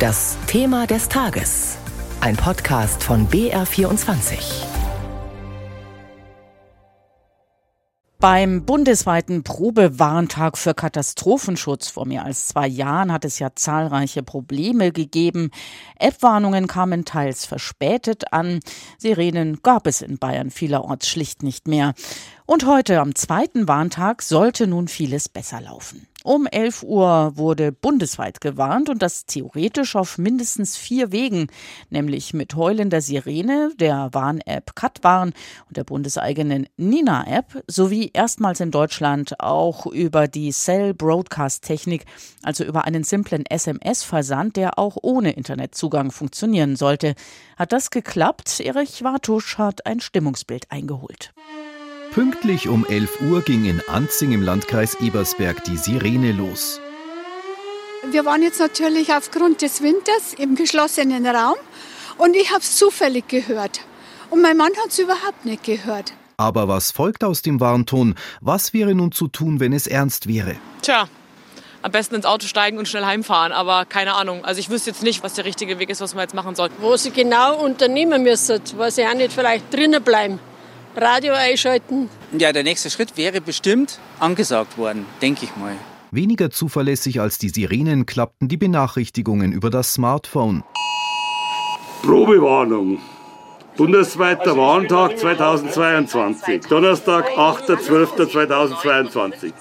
Das Thema des Tages. Ein Podcast von BR24. Beim bundesweiten Probewarntag für Katastrophenschutz vor mehr als zwei Jahren hat es ja zahlreiche Probleme gegeben. App-Warnungen kamen teils verspätet an. Sirenen gab es in Bayern vielerorts schlicht nicht mehr. Und heute am zweiten Warntag sollte nun vieles besser laufen. Um 11 Uhr wurde bundesweit gewarnt und das theoretisch auf mindestens vier Wegen, nämlich mit heulender Sirene, der Warn-App Katwarn und der bundeseigenen Nina-App sowie erstmals in Deutschland auch über die Cell Broadcast Technik, also über einen simplen SMS-Versand, der auch ohne Internetzugang funktionieren sollte. Hat das geklappt? Erich Wartusch hat ein Stimmungsbild eingeholt. Pünktlich um 11 Uhr ging in Anzing im Landkreis Ebersberg die Sirene los. Wir waren jetzt natürlich aufgrund des Winters im geschlossenen Raum und ich habe es zufällig gehört. Und mein Mann hat es überhaupt nicht gehört. Aber was folgt aus dem Warnton? Was wäre nun zu tun, wenn es ernst wäre? Tja, am besten ins Auto steigen und schnell heimfahren. Aber keine Ahnung. Also ich wüsste jetzt nicht, was der richtige Weg ist, was man jetzt machen soll. Wo sie genau unternehmen müssen, weil sie auch nicht vielleicht drinnen bleiben. Radio einschalten. Ja, der nächste Schritt wäre bestimmt angesagt worden, denke ich mal. Weniger zuverlässig als die Sirenen klappten die Benachrichtigungen über das Smartphone. Probewarnung. Bundesweiter Warntag 2022. Donnerstag, 8.12.2022.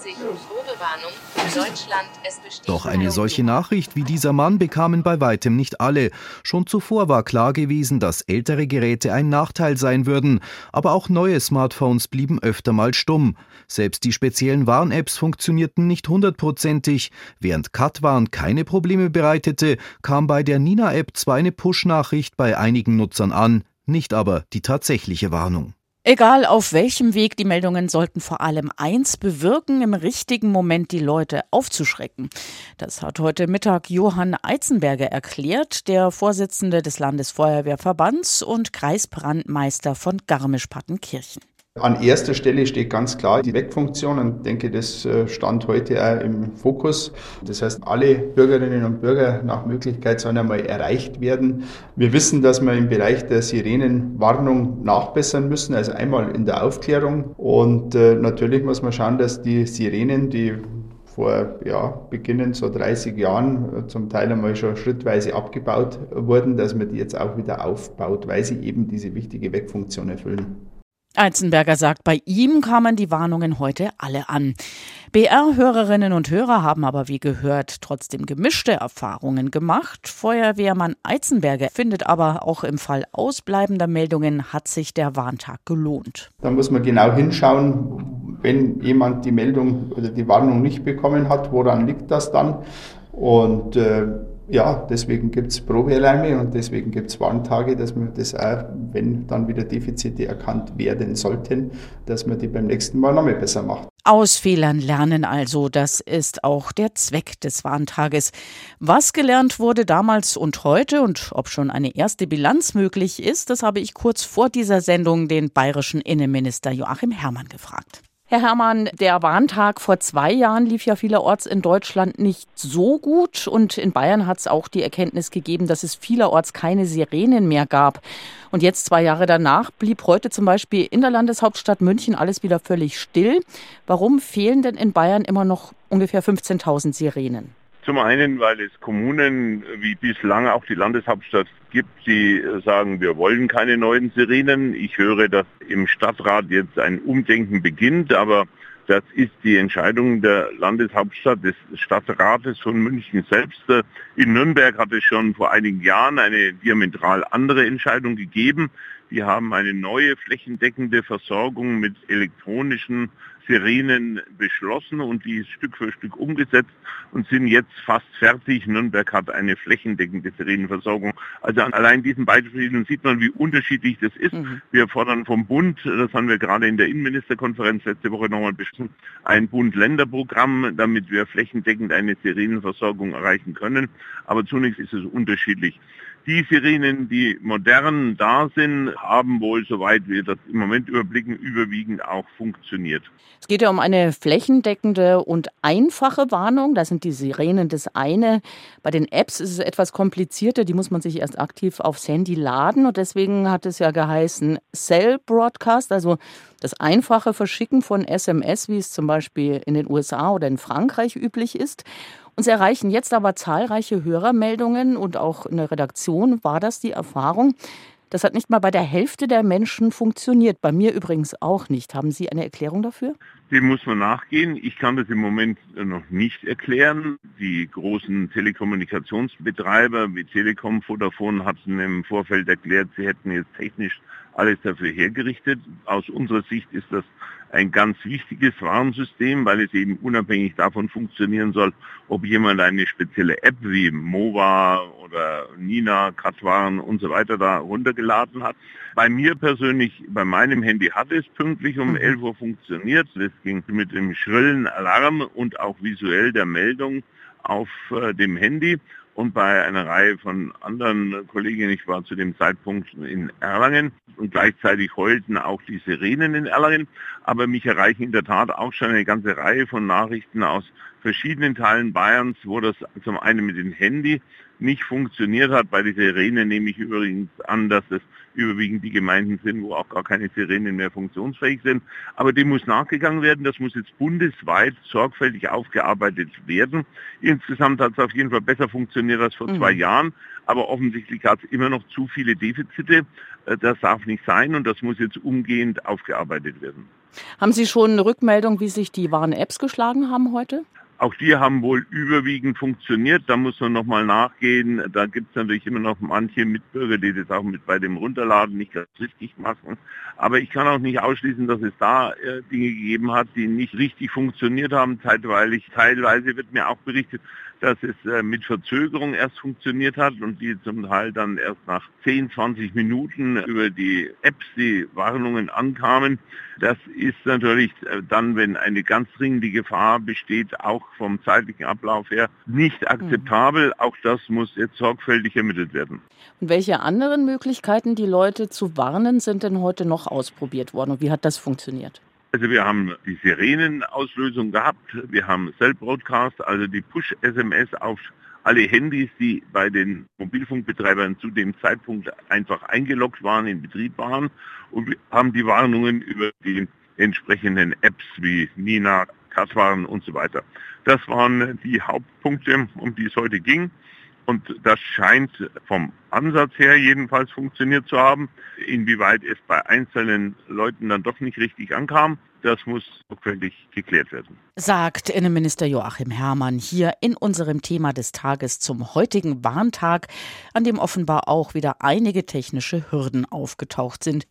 Doch eine solche Nachricht wie dieser Mann bekamen bei weitem nicht alle. Schon zuvor war klar gewesen, dass ältere Geräte ein Nachteil sein würden, aber auch neue Smartphones blieben öfter mal stumm. Selbst die speziellen Warn-Apps funktionierten nicht hundertprozentig. Während Katwarn keine Probleme bereitete, kam bei der Nina-App zwar eine Push-Nachricht bei einigen Nutzern an, nicht aber die tatsächliche Warnung. Egal auf welchem Weg, die Meldungen sollten vor allem eins bewirken, im richtigen Moment die Leute aufzuschrecken. Das hat heute Mittag Johann Eizenberger erklärt, der Vorsitzende des Landesfeuerwehrverbands und Kreisbrandmeister von Garmisch-Partenkirchen. An erster Stelle steht ganz klar die Wegfunktion und denke, das äh, stand heute auch im Fokus. Das heißt, alle Bürgerinnen und Bürger nach Möglichkeit sollen einmal erreicht werden. Wir wissen, dass wir im Bereich der Sirenenwarnung nachbessern müssen, also einmal in der Aufklärung und äh, natürlich muss man schauen, dass die Sirenen, die vor ja, beginnend so 30 Jahren äh, zum Teil einmal schon schrittweise abgebaut wurden, dass man die jetzt auch wieder aufbaut, weil sie eben diese wichtige Wegfunktion erfüllen. Eizenberger sagt, bei ihm kamen die Warnungen heute alle an. BR-Hörerinnen und Hörer haben aber wie gehört trotzdem gemischte Erfahrungen gemacht. Feuerwehrmann Eizenberger findet aber auch im Fall ausbleibender Meldungen hat sich der Warntag gelohnt. Da muss man genau hinschauen, wenn jemand die Meldung oder die Warnung nicht bekommen hat, woran liegt das dann? Und äh, ja, deswegen gibt es Probealarme und deswegen gibt es Warntage, dass man das auch, wenn dann wieder Defizite erkannt werden sollten, dass man die beim nächsten Mal nochmal besser macht. Aus Fehlern lernen also, das ist auch der Zweck des Warntages. Was gelernt wurde damals und heute und ob schon eine erste Bilanz möglich ist, das habe ich kurz vor dieser Sendung den bayerischen Innenminister Joachim Herrmann gefragt. Herr Herrmann, der Warntag vor zwei Jahren lief ja vielerorts in Deutschland nicht so gut und in Bayern hat es auch die Erkenntnis gegeben, dass es vielerorts keine Sirenen mehr gab. Und jetzt zwei Jahre danach blieb heute zum Beispiel in der Landeshauptstadt München alles wieder völlig still. Warum fehlen denn in Bayern immer noch ungefähr 15.000 Sirenen? Zum einen, weil es Kommunen wie bislang auch die Landeshauptstadt gibt, die sagen, wir wollen keine neuen Sirenen. Ich höre, dass im Stadtrat jetzt ein Umdenken beginnt, aber das ist die Entscheidung der Landeshauptstadt, des Stadtrates von München selbst. In Nürnberg hat es schon vor einigen Jahren eine diametral andere Entscheidung gegeben. Die haben eine neue flächendeckende Versorgung mit elektronischen Sirenen beschlossen und die ist Stück für Stück umgesetzt und sind jetzt fast fertig. Nürnberg hat eine flächendeckende Sirenenversorgung. Also an allein diesen Beispielen sieht man, wie unterschiedlich das ist. Mhm. Wir fordern vom Bund, das haben wir gerade in der Innenministerkonferenz letzte Woche nochmal beschlossen, ein Bund-Länder-Programm, damit wir flächendeckend eine Sirenenversorgung erreichen können. Aber zunächst ist es unterschiedlich. Die Sirenen, die modern da sind, haben wohl, soweit wir das im Moment überblicken, überwiegend auch funktioniert. Es geht ja um eine flächendeckende und einfache Warnung. Da sind die Sirenen das eine. Bei den Apps ist es etwas komplizierter. Die muss man sich erst aktiv aufs Handy laden. Und deswegen hat es ja geheißen Cell Broadcast, also das einfache Verschicken von SMS, wie es zum Beispiel in den USA oder in Frankreich üblich ist. Uns erreichen jetzt aber zahlreiche Hörermeldungen und auch in der Redaktion war das die Erfahrung, das hat nicht mal bei der Hälfte der Menschen funktioniert. Bei mir übrigens auch nicht. Haben Sie eine Erklärung dafür? Dem muss man nachgehen. Ich kann das im Moment noch nicht erklären. Die großen Telekommunikationsbetreiber wie Telekom, Vodafone hatten im Vorfeld erklärt, sie hätten jetzt technisch alles dafür hergerichtet. Aus unserer Sicht ist das ein ganz wichtiges Warnsystem, weil es eben unabhängig davon funktionieren soll, ob jemand eine spezielle App wie MOVA oder Nina, Katwaren und so weiter da runtergeladen hat. Bei mir persönlich, bei meinem Handy hat es pünktlich um 11 mhm. Uhr funktioniert. Das ging mit dem schrillen Alarm und auch visuell der Meldung auf äh, dem Handy und bei einer Reihe von anderen Kolleginnen. Ich war zu dem Zeitpunkt in Erlangen und gleichzeitig heulten auch die Sirenen in Erlangen. Aber mich erreichen in der Tat auch schon eine ganze Reihe von Nachrichten aus verschiedenen Teilen Bayerns, wo das zum einen mit dem Handy nicht funktioniert hat. Bei der Sirene nehme ich übrigens an, dass es überwiegend die Gemeinden sind, wo auch gar keine Sirenen mehr funktionsfähig sind. Aber dem muss nachgegangen werden. Das muss jetzt bundesweit sorgfältig aufgearbeitet werden. Insgesamt hat es auf jeden Fall besser funktioniert als vor mhm. zwei Jahren. Aber offensichtlich hat es immer noch zu viele Defizite. Äh, das darf nicht sein und das muss jetzt umgehend aufgearbeitet werden. Haben Sie schon eine Rückmeldung, wie sich die wahren Apps geschlagen haben heute? Auch die haben wohl überwiegend funktioniert. Da muss man nochmal nachgehen. Da gibt es natürlich immer noch manche Mitbürger, die das auch mit bei dem Runterladen nicht ganz richtig machen. Aber ich kann auch nicht ausschließen, dass es da äh, Dinge gegeben hat, die nicht richtig funktioniert haben. Zeitweilig, teilweise wird mir auch berichtet, dass es äh, mit Verzögerung erst funktioniert hat und die zum Teil dann erst nach 10, 20 Minuten über die Apps die Warnungen ankamen. Das ist natürlich äh, dann, wenn eine ganz dringende Gefahr besteht, auch vom zeitlichen Ablauf her nicht akzeptabel. Mhm. Auch das muss jetzt sorgfältig ermittelt werden. Und welche anderen Möglichkeiten, die Leute zu warnen, sind denn heute noch ausprobiert worden und wie hat das funktioniert? Also wir haben die Sirenenauslösung gehabt, wir haben Cell Broadcast, also die Push-SMS auf alle Handys, die bei den Mobilfunkbetreibern zu dem Zeitpunkt einfach eingeloggt waren, in Betrieb waren und wir haben die Warnungen über die entsprechenden Apps wie Nina, Katwaren und so weiter. Das waren die Hauptpunkte, um die es heute ging. Und das scheint vom Ansatz her jedenfalls funktioniert zu haben. Inwieweit es bei einzelnen Leuten dann doch nicht richtig ankam, das muss sorgfältig geklärt werden. Sagt Innenminister Joachim Herrmann hier in unserem Thema des Tages zum heutigen Warntag, an dem offenbar auch wieder einige technische Hürden aufgetaucht sind.